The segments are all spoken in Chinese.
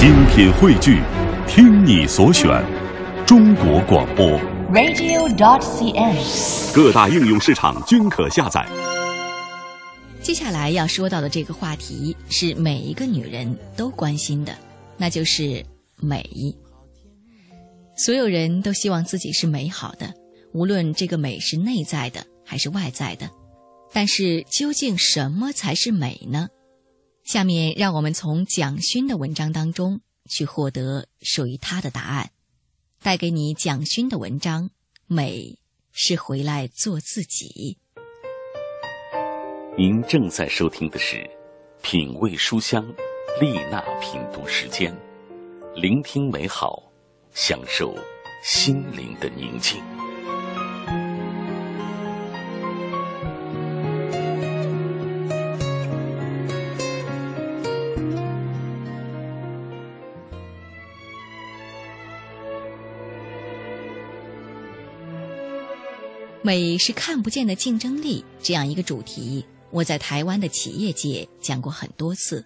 精品汇聚，听你所选，中国广播。radio.dot.cn，。各大应用市场均可下载。接下来要说到的这个话题是每一个女人都关心的，那就是美。所有人都希望自己是美好的，无论这个美是内在的还是外在的。但是究竟什么才是美呢？下面让我们从蒋勋的文章当中去获得属于他的答案，带给你蒋勋的文章《美是回来做自己》。您正在收听的是《品味书香》丽娜品读时间，聆听美好，享受心灵的宁静。美是看不见的竞争力，这样一个主题，我在台湾的企业界讲过很多次。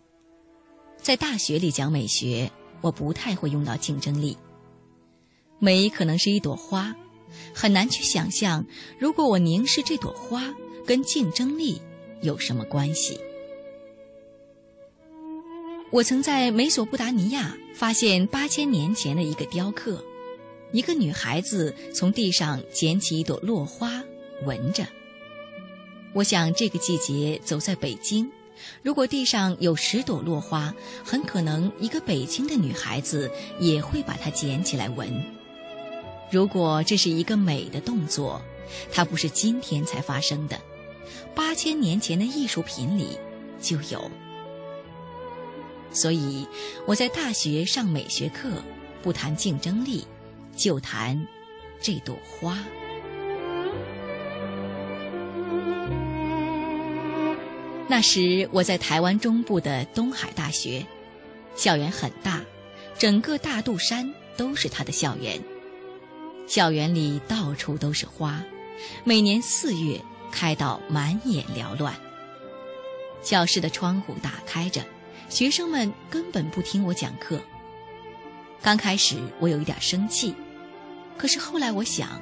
在大学里讲美学，我不太会用到竞争力。美可能是一朵花，很难去想象，如果我凝视这朵花，跟竞争力有什么关系？我曾在美索不达尼亚发现八千年前的一个雕刻。一个女孩子从地上捡起一朵落花，闻着。我想这个季节走在北京，如果地上有十朵落花，很可能一个北京的女孩子也会把它捡起来闻。如果这是一个美的动作，它不是今天才发生的，八千年前的艺术品里就有。所以我在大学上美学课，不谈竞争力。就谈这朵花。那时我在台湾中部的东海大学，校园很大，整个大肚山都是它的校园。校园里到处都是花，每年四月开到满眼缭乱。教室的窗户打开着，学生们根本不听我讲课。刚开始我有一点生气。可是后来我想，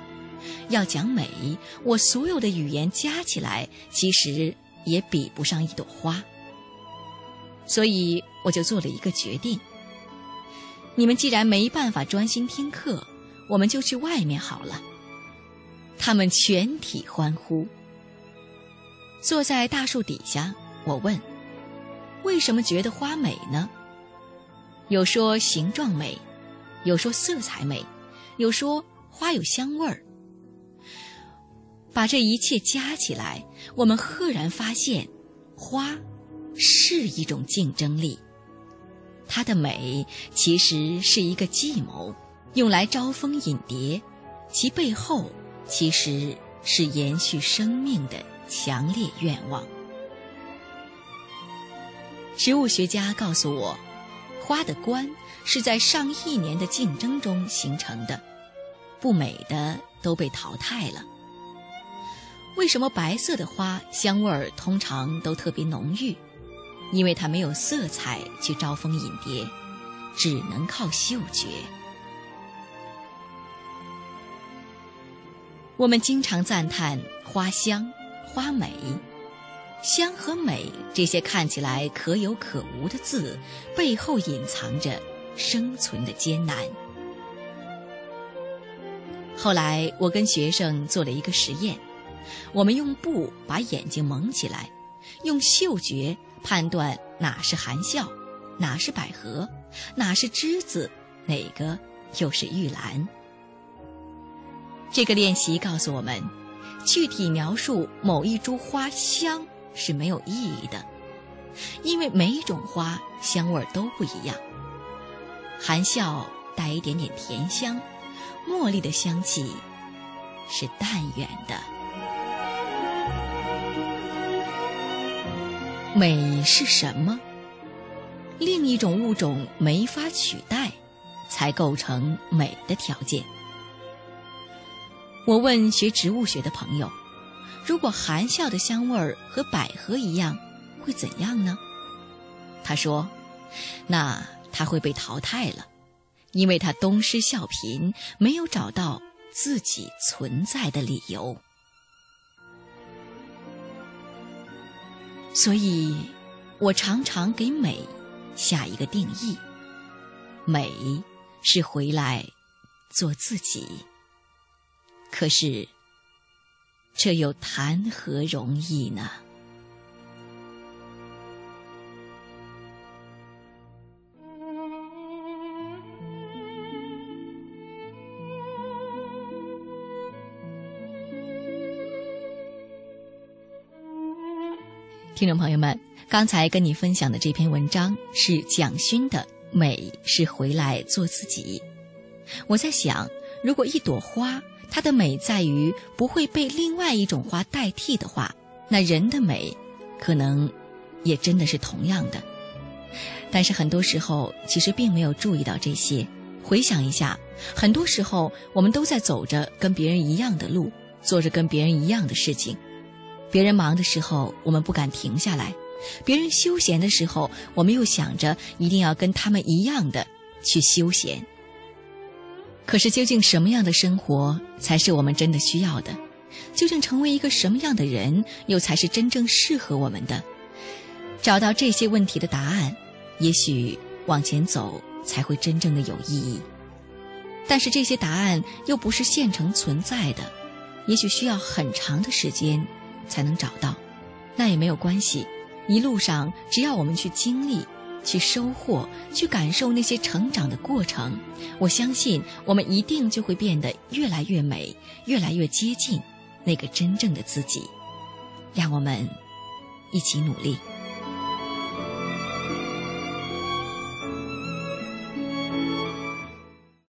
要讲美，我所有的语言加起来，其实也比不上一朵花。所以我就做了一个决定：你们既然没办法专心听课，我们就去外面好了。他们全体欢呼。坐在大树底下，我问：为什么觉得花美呢？有说形状美，有说色彩美。有说花有香味儿，把这一切加起来，我们赫然发现，花是一种竞争力。它的美其实是一个计谋，用来招蜂引蝶，其背后其实是延续生命的强烈愿望。植物学家告诉我，花的冠。是在上亿年的竞争中形成的，不美的都被淘汰了。为什么白色的花香味儿通常都特别浓郁？因为它没有色彩去招蜂引蝶，只能靠嗅觉。我们经常赞叹花香、花美。香和美这些看起来可有可无的字，背后隐藏着生存的艰难。后来，我跟学生做了一个实验，我们用布把眼睛蒙起来，用嗅觉判断哪是含笑，哪是百合，哪是栀子，哪个又是玉兰。这个练习告诉我们，具体描述某一株花香是没有意义的，因为每一种花香味都不一样。含笑带一点点甜香，茉莉的香气是淡远的。美是什么？另一种物种没法取代，才构成美的条件。我问学植物学的朋友，如果含笑的香味儿和百合一样，会怎样呢？他说：“那他会被淘汰了，因为他东施效颦，没有找到自己存在的理由。所以，我常常给美下一个定义：美是回来做自己。可是，这又谈何容易呢？听众朋友们，刚才跟你分享的这篇文章是蒋勋的《美是回来做自己》。我在想，如果一朵花它的美在于不会被另外一种花代替的话，那人的美可能也真的是同样的。但是很多时候其实并没有注意到这些。回想一下，很多时候我们都在走着跟别人一样的路，做着跟别人一样的事情。别人忙的时候，我们不敢停下来；别人休闲的时候，我们又想着一定要跟他们一样的去休闲。可是，究竟什么样的生活才是我们真的需要的？究竟成为一个什么样的人，又才是真正适合我们的？找到这些问题的答案，也许往前走才会真正的有意义。但是，这些答案又不是现成存在的，也许需要很长的时间。才能找到，那也没有关系。一路上，只要我们去经历、去收获、去感受那些成长的过程，我相信我们一定就会变得越来越美，越来越接近那个真正的自己。让我们一起努力。